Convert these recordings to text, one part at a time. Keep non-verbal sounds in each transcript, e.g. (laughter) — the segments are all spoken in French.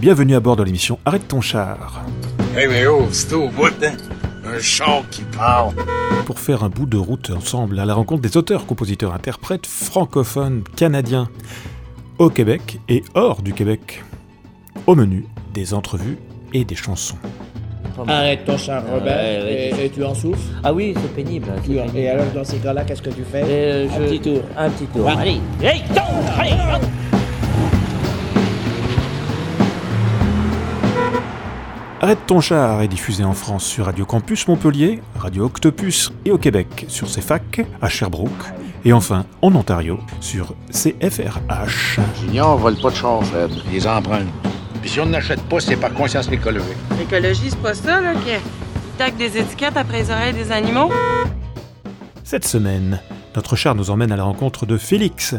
bienvenue à bord de l'émission Arrête ton char. Hey mais oh, c'est au bout, hein? Un char qui parle. Pour faire un bout de route ensemble à la rencontre des auteurs, compositeurs, interprètes francophones canadiens au Québec et hors du Québec. Au menu, des entrevues et des chansons. Arrête ton char, Robert, Ouais, ouais. et, et tu en souffres? Ah oui, c'est pénible. Tu- pénible. Et alors, dans ces cas-là, qu'est-ce que tu fais? Euh, Un petit tour. Un petit tour. Allez, hey, tourne, allez, Arrête ton char est diffusé en France sur Radio Campus Montpellier, Radio Octopus et au Québec sur CFAC, à Sherbrooke, et enfin en Ontario sur CFRH. Junior vole pas de char, Fred. Les emprunts. Puis si on n'achète pas, c'est par conscience écologique. L'écologie, c'est pas ça, là, que tac des étiquettes après les oreilles des animaux? Cette semaine, notre char nous emmène à la rencontre de Félix,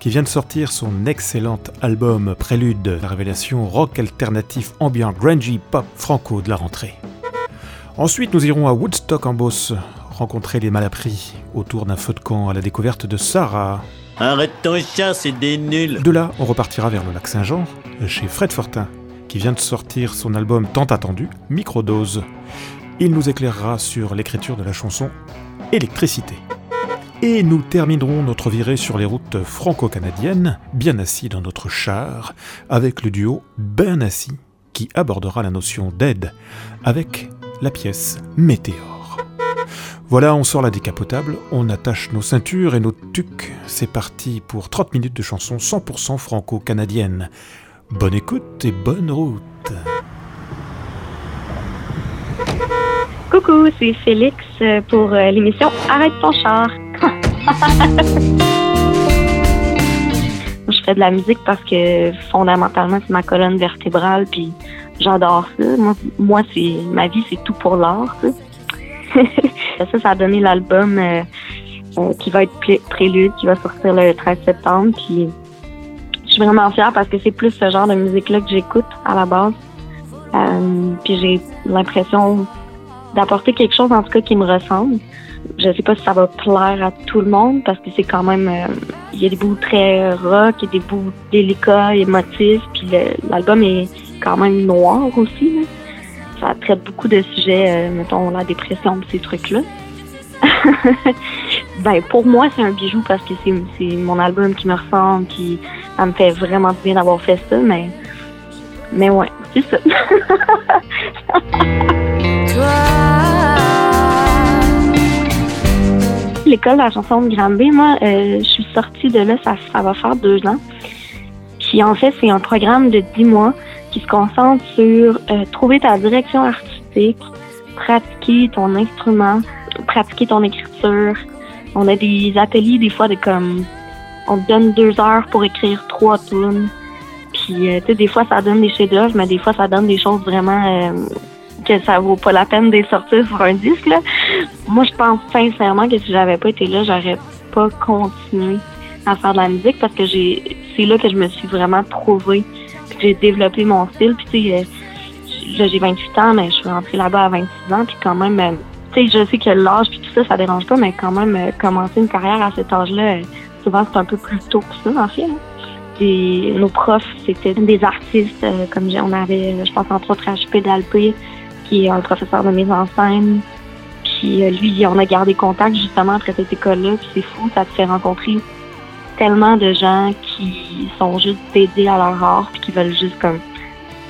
qui vient de sortir son excellent album Prélude, la révélation rock alternatif ambiant grungy pop franco de la rentrée. Ensuite, nous irons à Woodstock en Beauce, rencontrer les malappris autour d'un feu de camp à la découverte de Sarah. Arrête ton chat, c'est des nuls. De là, on repartira vers le lac Saint-Jean, chez Fred Fortin, qui vient de sortir son album tant attendu, Microdose. Il nous éclairera sur l'écriture de la chanson Électricité. Et nous terminerons notre virée sur les routes franco-canadiennes, bien assis dans notre char, avec le duo Ben Assis, qui abordera la notion d'aide avec la pièce Météore. Voilà, on sort la décapotable, on attache nos ceintures et nos tucs. C'est parti pour 30 minutes de chansons 100% franco-canadiennes. Bonne écoute et bonne route. Coucou, c'est Félix pour euh, l'émission Arrête ton char. (laughs) Je fais de la musique parce que fondamentalement c'est ma colonne vertébrale puis j'adore ça. Moi, c'est ma vie c'est tout pour l'art. (laughs) ça. ça, a donné l'album euh, euh, qui va être Prélude, qui va sortir le 13 septembre. Puis je suis vraiment fière parce que c'est plus ce genre de musique-là que j'écoute à la base. Euh, puis j'ai l'impression d'apporter quelque chose en tout cas qui me ressemble. Je sais pas si ça va plaire à tout le monde parce que c'est quand même euh, il y a des bouts très rock, il y a des bouts délicats, émotifs, puis l'album est quand même noir aussi. Ça traite beaucoup de sujets, euh, mettons la dépression, ces trucs-là. (laughs) ben pour moi c'est un bijou parce que c'est mon album qui me ressemble, puis ça me fait vraiment bien d'avoir fait ça, mais mais ouais, c'est ça. (laughs) L'école de la chanson de Granby, moi, euh, je suis sortie de là, ça, va faire deux ans. Puis en fait, c'est un programme de dix mois qui se concentre sur euh, trouver ta direction artistique, pratiquer ton instrument, pratiquer ton écriture. On a des ateliers des fois de comme on te donne deux heures pour écrire trois tunes. Puis euh, tu sais, des fois ça donne des chefs-d'œuvre, mais des fois ça donne des choses vraiment que ça vaut pas la peine de les sortir sur un disque. Là. Moi, je pense sincèrement que si j'avais pas été là, j'aurais pas continué à faire de la musique parce que j'ai c'est là que je me suis vraiment trouvée. Puis j'ai développé mon style. Puis tu sais, euh, j'ai 28 ans, mais je suis rentrée là-bas à 26 ans. Puis quand même, euh, tu sais, je sais que l'âge puis tout ça, ça dérange pas, mais quand même, euh, commencer une carrière à cet âge-là, souvent c'est un peu plus tôt que ça, en fait. hein. Nos profs, c'était des artistes, comme on avait, je pense entre autres HP Dalpé, qui est un professeur de mise en scène. Puis euh, lui, on a gardé contact justement après cette école-là. Puis c'est fou, ça te fait rencontrer tellement de gens qui sont juste dédiés à leur art puis qui veulent juste comme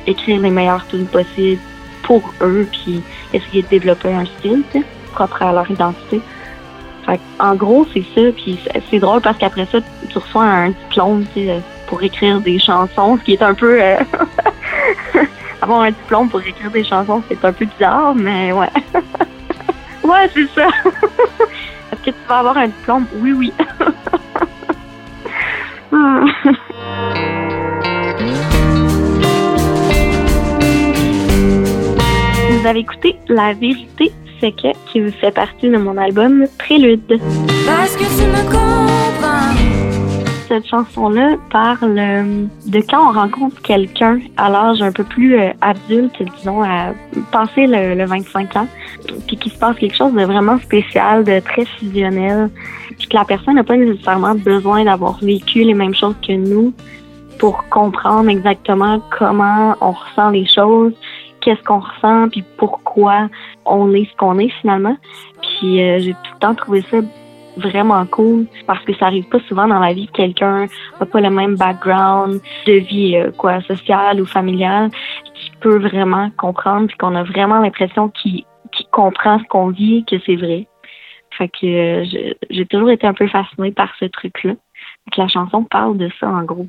écrire les meilleures tunes possibles pour eux puis essayer de développer un style propre à leur identité. Fait en gros, c'est ça. Puis c'est- drôle parce qu'après ça, tu reçois un diplôme sais, pour écrire des chansons, ce qui est un peu... euh, (laughs) avoir un diplôme pour écrire des chansons, c'est un peu bizarre, mais ouais. (laughs) ouais, c'est ça. (laughs) Est-ce que tu vas avoir un diplôme? Oui, oui. (laughs) Vous avez écouté La vérité, c'est que qui fait partie de mon album Prélude. Parce que tu me. Cette chanson-là parle de quand on rencontre quelqu'un à l'âge un peu plus euh, adulte, disons, à passer le, le 25 ans, puis qu'il se passe quelque chose de vraiment spécial, de très fusionnel, puis que la personne n'a pas nécessairement besoin d'avoir vécu les mêmes choses que nous pour comprendre exactement comment on ressent les choses, qu'est-ce qu'on ressent, puis pourquoi on est ce qu'on est finalement. Puis euh, j'ai tout le temps trouvé ça vraiment cool parce que ça arrive pas souvent dans la vie que quelqu'un n'a pas le même background de vie euh, quoi sociale ou familiale qui peut vraiment comprendre puis qu'on a vraiment l'impression qu'il qu'il comprend ce qu'on vit que c'est vrai. Fait que euh, j'ai toujours été un peu fascinée par ce truc-là. Que la chanson parle de ça en gros.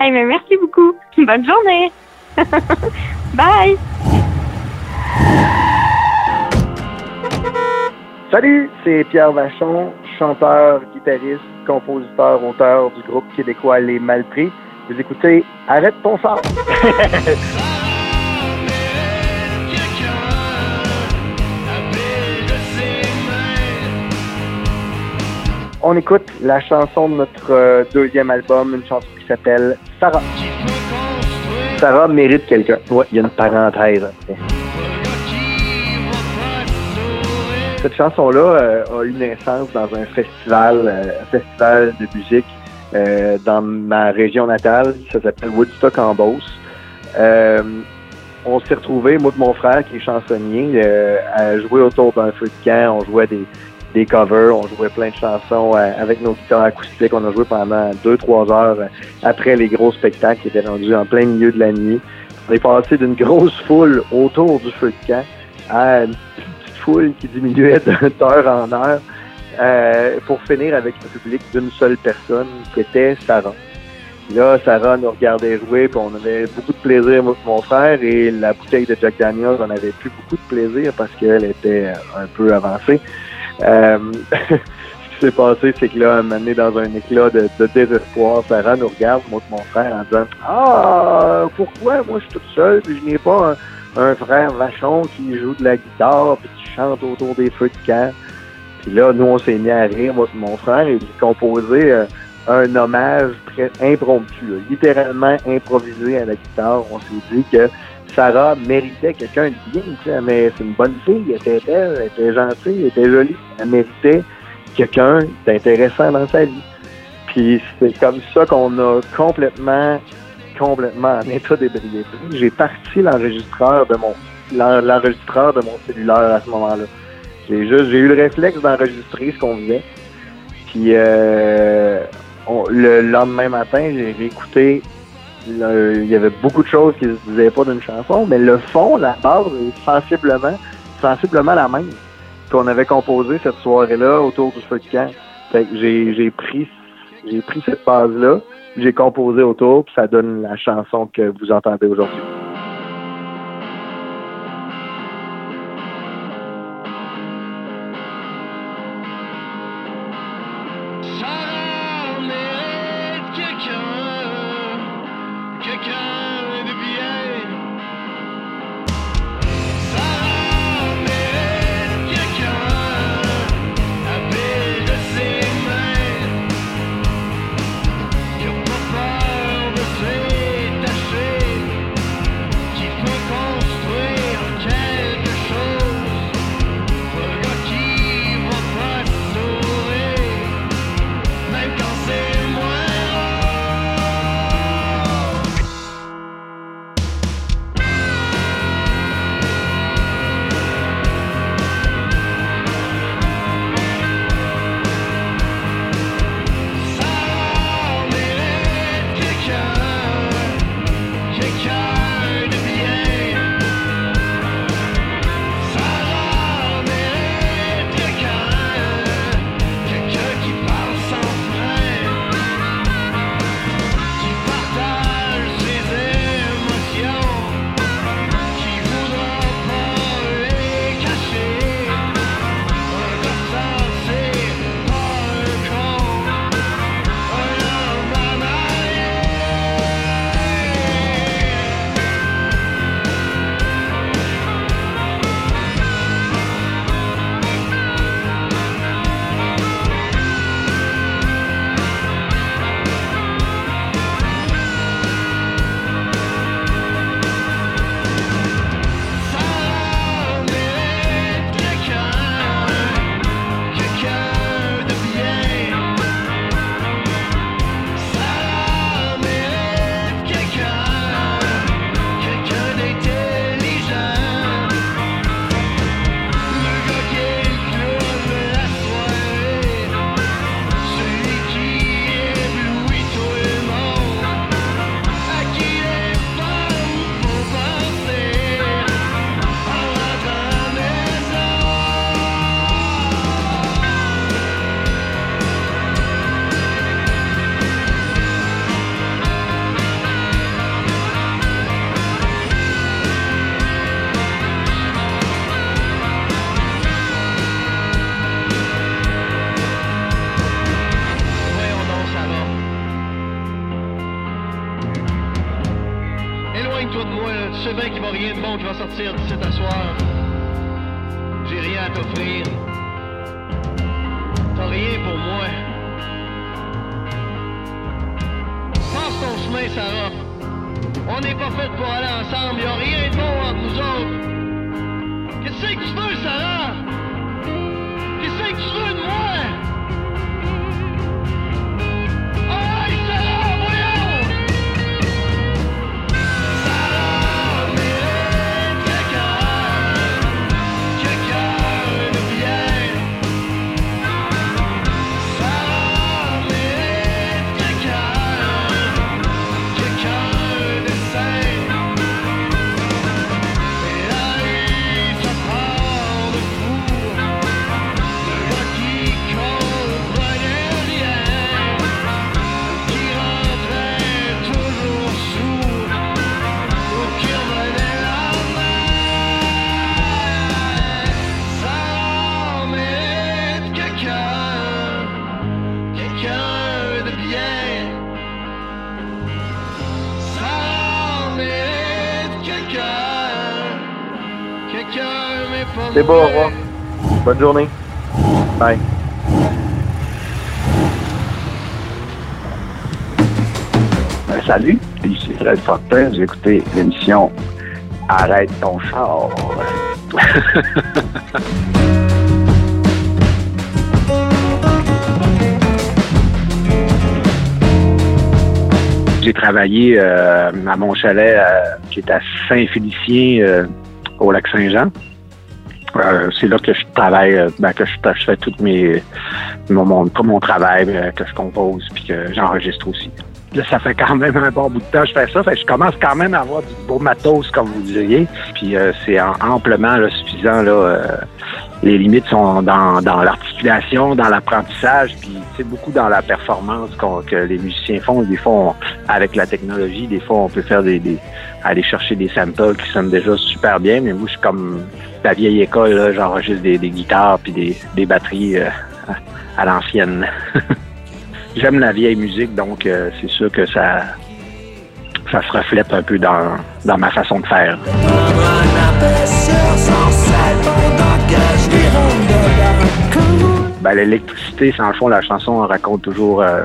Hey, mais merci beaucoup. Bonne journée. (laughs) Bye. Salut, c'est Pierre Vachon, chanteur, guitariste, compositeur, auteur du groupe québécois Les Malpris. Vous écoutez Arrête ton phare. (laughs) On écoute la chanson de notre euh, deuxième album, une chanson qui s'appelle Sarah. Sarah mérite quelqu'un. Ouais, il y a une parenthèse après. Cette chanson-là euh, a eu naissance dans un festival, euh, un festival de musique dans ma région natale. Ça s'appelle Woodstock en Beauce. On s'est retrouvés, moi et mon frère qui est chansonnier, à jouer autour d'un feu de camp. On jouait des, des covers, on jouait plein de chansons euh, avec nos guitares acoustiques. On a joué pendant deux, trois heures euh, après les gros spectacles qui étaient rendus en plein milieu de la nuit. On est passé d'une grosse foule autour du feu de camp à une petite foule qui diminuait d'heure en heure euh, pour finir avec un public d'une seule personne qui était Sarah. Là, Sarah nous regardait jouer, puis on avait beaucoup de plaisir, moi mon frère, et la bouteille de Jack Daniels, on avait plus beaucoup de plaisir parce qu'elle était un peu avancée. Euh, (laughs) ce qui s'est passé, c'est que là, donné, dans un éclat de, désespoir, Sarah nous regarde, moi mon frère, en disant Ah, pourquoi? Moi je suis toute seule, puis je n'ai pas un, frère vachon qui joue de la guitare, puis qui chante autour des feux de camp. Puis là, nous, on s'est mis à rire, moi mon frère, et j'ai composé euh, un hommage très impromptu, littéralement improvisé à la guitare. On s'est dit que Sarah méritait quelqu'un de bien, mais c'est une bonne fille, elle était belle, elle était gentille, elle était jolie. Elle méritait quelqu'un d'intéressant dans sa vie. Puis c'est comme ça qu'on a complètement, complètement en état d'ébriété. J'ai parti l'enregistreur de mon l'en- l'enregistreur de mon cellulaire à ce moment-là. J'ai juste j'ai eu le réflexe d'enregistrer ce qu'on faisait. Puis euh, le lendemain matin, j'ai réécouté le- il y avait beaucoup de choses qui se disaient pas d'une chanson, mais le fond, la base est sensiblement, sensiblement la même qu'on avait composé cette soirée-là autour du feu de camp. Fait que j'ai, j'ai pris, j'ai pris cette base-là, j'ai composé autour, puis ça donne la chanson que vous entendez aujourd'hui. Moi. Passe ton chemin, Sarah. On n'est pas fait pour aller ensemble, y a rien de bon entre nous autres. Qu'est-ce que tu veux, Sarah? C'est beau, au revoir. Bonne journée. Bye. Euh, salut, ici Fred Fortin. Vous écoutez l'émission Arrête ton char. (laughs) J'ai travaillé euh, à mon chalet euh, qui est à Saint-Félicien euh, au lac Saint-Jean. Euh, c'est là que je travaille, euh, ben, que je, fais tout mes, mon, mon, pas mon travail, mais que je compose puis que j'enregistre aussi. Là, ça fait quand même un bon bout de temps que je fais ça. Fait que je commence quand même à avoir du beau matos, comme vous diriez. Puis euh, c'est am- amplement là, suffisant. Là, euh, les limites sont dans, l'articulation, dans l'apprentissage, puis c'est beaucoup dans la performance que les musiciens font. Des fois, avec la technologie, des fois, on peut faire des, aller chercher des samples qui sonnent déjà super bien. Mais moi, je suis comme la vieille école. J'enregistre des, guitares puis des, batteries euh, à, l'ancienne. (laughs) J'aime la vieille musique, donc euh, c'est sûr que ça, ça se reflète un peu dans, dans ma façon de faire. Ben, l'électricité, c'est en fond, la chanson on raconte toujours euh,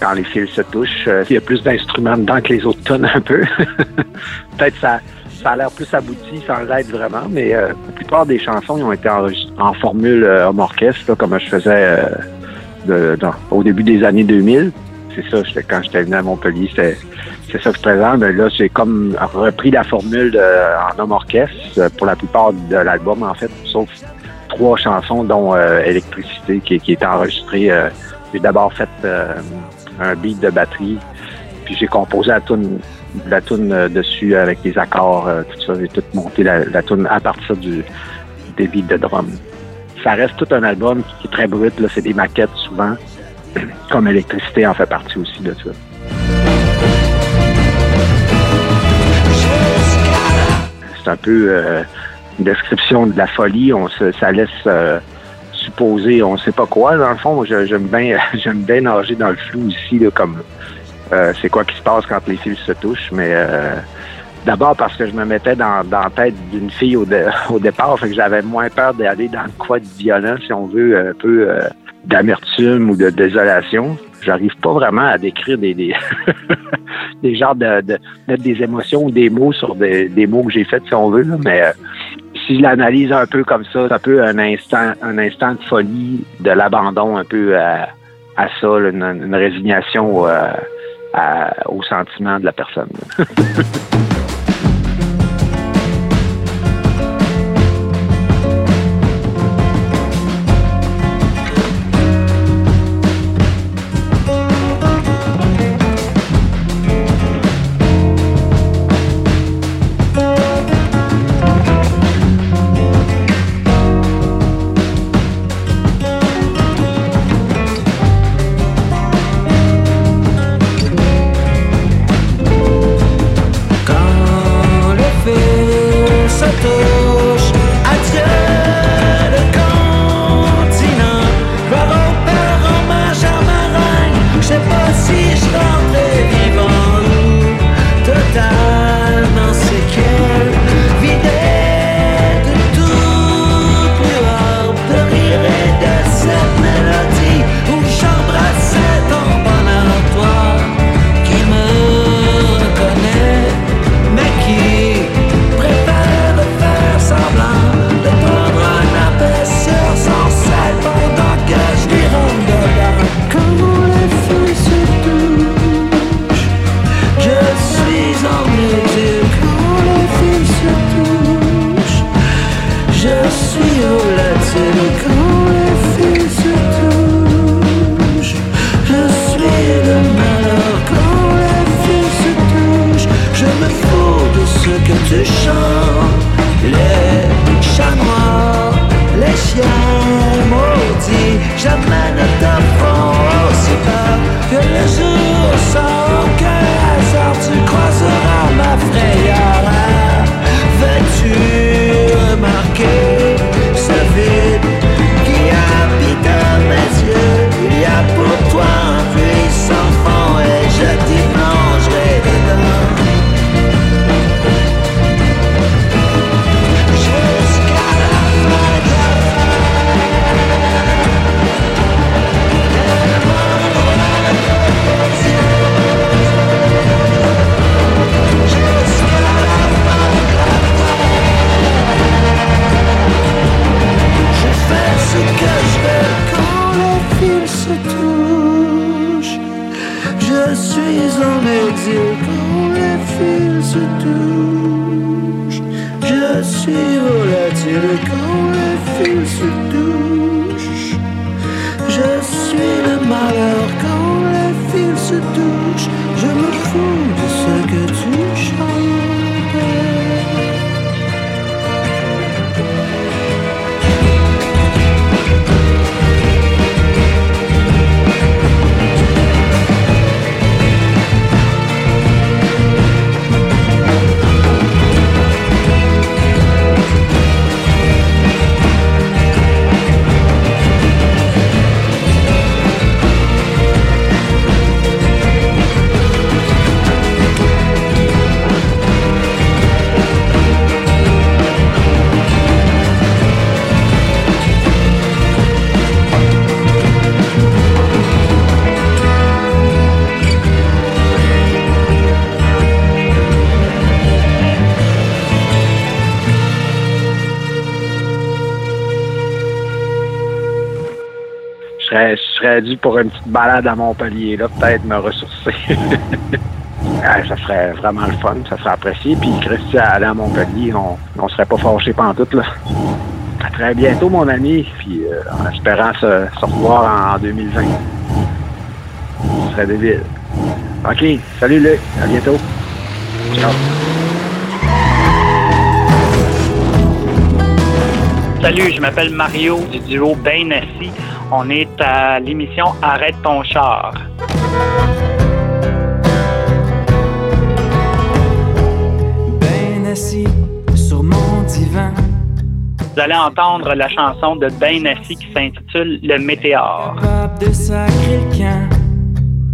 quand les fils se touchent. Euh, il y a plus d'instruments dedans que les autres tonnes un peu. (laughs) Peut-être ça, ça a l'air plus abouti sans l'être vraiment, mais euh, la plupart des chansons ont été en formule homme orchestre, comme je faisais au début des années 2000. C'est ça, quand j'étais venu à Montpellier, c'est ça que je présente. Mais là, j'ai comme repris la formule en homme orchestre pour la plupart de l'album, en fait, sauf trois chansons, dont euh, Électricité, qui, est enregistrée. euh, j'ai d'abord fait euh, un beat de batterie, puis j'ai composé la tune, la euh, dessus avec les accords, tout ça. J'ai tout monté la, la tune à partir du, des beats de drum. Ça reste tout un album qui est très brut. Là, c'est des maquettes souvent, (clears throat) comme Électricité en fait partie aussi de ça. C'est un peu description de la folie. On se, ça laisse euh, supposer, on sait pas quoi. Dans le fond, j'aime bien, (laughs) j'aime bien nager dans le flou ici, comme euh, c'est quoi qui se passe quand les fils se touchent. Mais euh, d'abord parce que je me mettais dans, la tête d'une fille au, dé- au départ, fait que j'avais moins peur d'aller dans quoi de violent, si on veut, un peu d'amertume ou de désolation. J'arrive pas vraiment à décrire des, des, (laughs) genres de, mettre des émotions ou des mots sur des, des mots que j'ai faits, si on veut, mais si je l'analyse un peu comme ça, c'est un peu un instant, un instant de folie, de l'abandon un peu à, ça, une, résignation euh, au sentiment de la personne. (laughs) pour une petite balade à Montpellier, là, peut-être me ressourcer. Ouais, (laughs) ça serait vraiment le fun, ça serait apprécié. Puis Christian, aller à Montpellier, on, on serait pas fâchés pantoute, là. À très bientôt, mon ami, puis euh, en espérant se, revoir en, en 2020. Ce serait débile. OK, salut Luc, à bientôt. Ciao. Salut, je m'appelle Mario du duo Ben Assis. On est à l'émission Arrête ton char. Ben assis sur mon divan. Vous allez entendre la chanson de Ben Assis qui s'intitule Le Météore. Capable de sacrer le camp.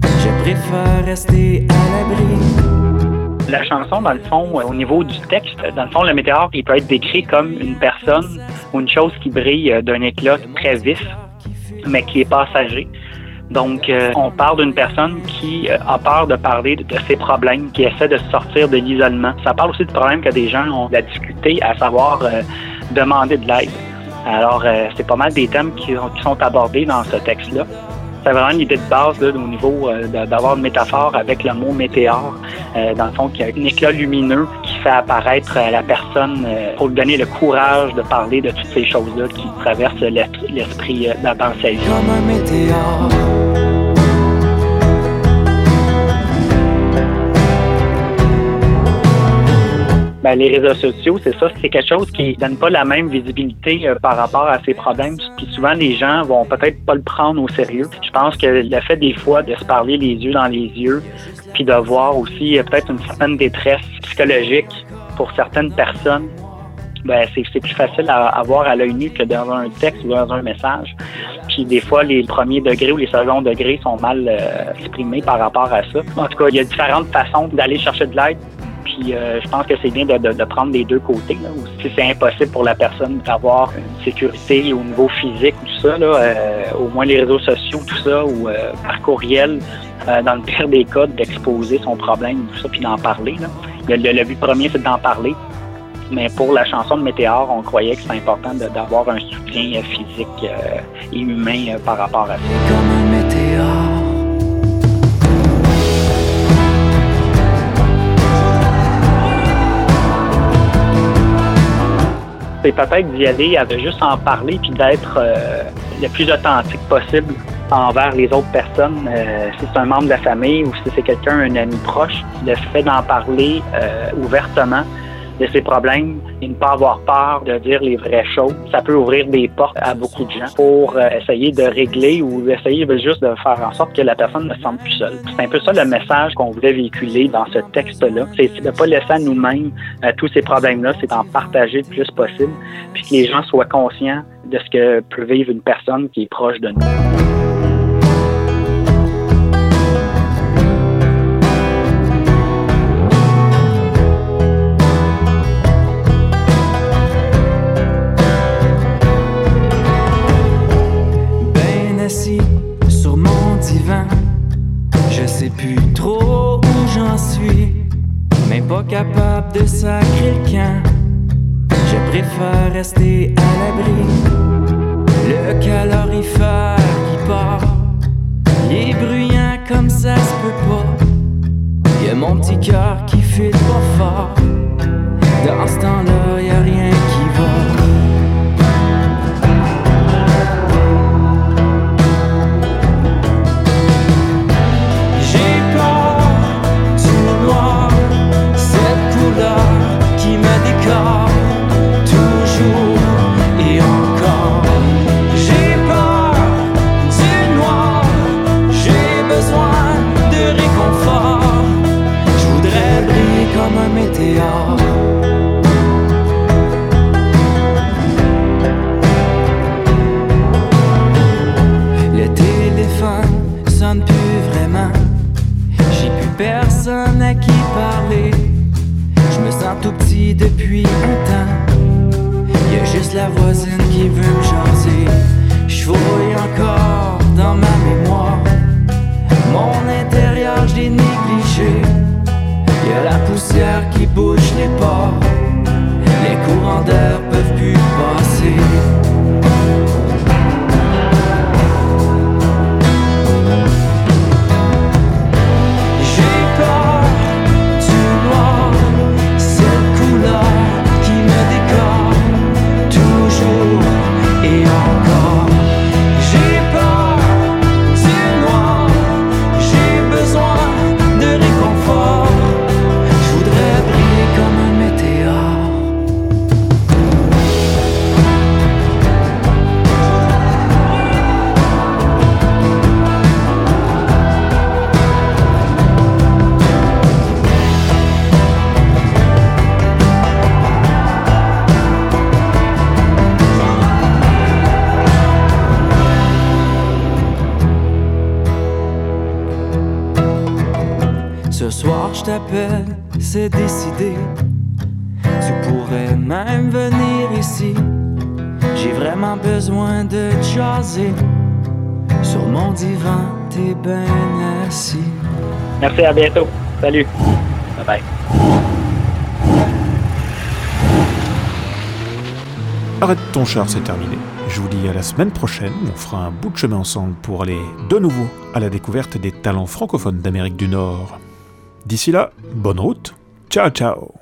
Je préfère rester à l'abri. La chanson, dans le fond, euh, au niveau du texte, dans le fond, le météore, il peut être décrit comme une personne ou une chose qui brille euh, d'un éclat très vif, mais qui est passager. Donc, euh, on parle d'une personne qui euh, a peur de parler de, de ses problèmes, qui essaie de sortir de l'isolement. Ça parle aussi du problème que des gens ont de la difficulté à savoir euh, demander de l'aide. Alors, c'est pas mal des thèmes qui, sont abordés dans ce texte-là. C'est vraiment l'idée de base au niveau de- d'avoir une métaphore avec le mot météore, dans le fond, qui a un éclat lumineux fait apparaître euh, la personne euh, pour lui donner le courage de parler de toutes ces choses-là qui traversent l'esprit euh, dans sa vie. Comme un météore. Ben, les réseaux sociaux, c'est ça, c'est quelque chose qui donne pas la même visibilité euh, par rapport à ces problèmes. Puis souvent, les gens vont peut-être pas le prendre au sérieux. Je pense que le fait des fois de se parler les yeux dans les yeux, puis de voir aussi peut-être une certaine détresse psychologique pour certaines personnes, ben, c'est plus facile à, à voir à l'œil nu que dans un texte ou dans un message. Puis des fois, les premiers degrés ou les seconds degrés sont mal euh, exprimés par rapport à ça. En tout cas, il y a différentes façons d'aller chercher de l'aide. Puis euh, je pense que c'est bien de, prendre les deux côtés. Ou Si c'est impossible pour la personne d'avoir une sécurité au niveau physique, tout ça, euh, au moins les réseaux sociaux, tout ça, ou euh, par courriel, dans le pire des cas, d'exposer son problème, tout ça, puis d'en parler. Le, le- but premier, c'est d'en parler. Mais pour la chanson de Météore, on croyait que c'était important d'avoir un soutien physique et humain par rapport à ça. Comme un météore. C'est peut-être d'y aller avec juste en parler puis d'être euh, le plus authentique possible envers les autres personnes. Euh, si c'est un membre de la famille ou si c'est quelqu'un, un ami proche, le fait d'en parler euh, ouvertement de ses problèmes et ne pas avoir peur de dire les vraies choses, ça peut ouvrir des portes à beaucoup de gens pour euh, essayer de régler ou essayer juste de faire en sorte que la personne ne se sente plus seule. C'est un peu ça le message qu'on voulait véhiculer dans ce texte-là. C'est de ne pas laisser à nous-mêmes euh, tous ces problèmes-là, c'est d'en partager le plus possible, puis que les gens soient conscients de ce que peut vivre une personne qui est proche de nous. Rester qui bouge les pores. Les courants d'air peuvent plus passer. Ce soir, je t'appelle, c'est décidé. Tu pourrais même venir ici. J'ai vraiment besoin de jaser. Sur mon divan, t'es bien assis. Merci, à bientôt. Salut. Bye bye. Arrête ton char, c'est terminé. Je vous dis à la semaine prochaine, on fera un bout de chemin ensemble pour aller de nouveau à la découverte des talents francophones d'Amérique du Nord. D'ici là, bonne route, ciao ciao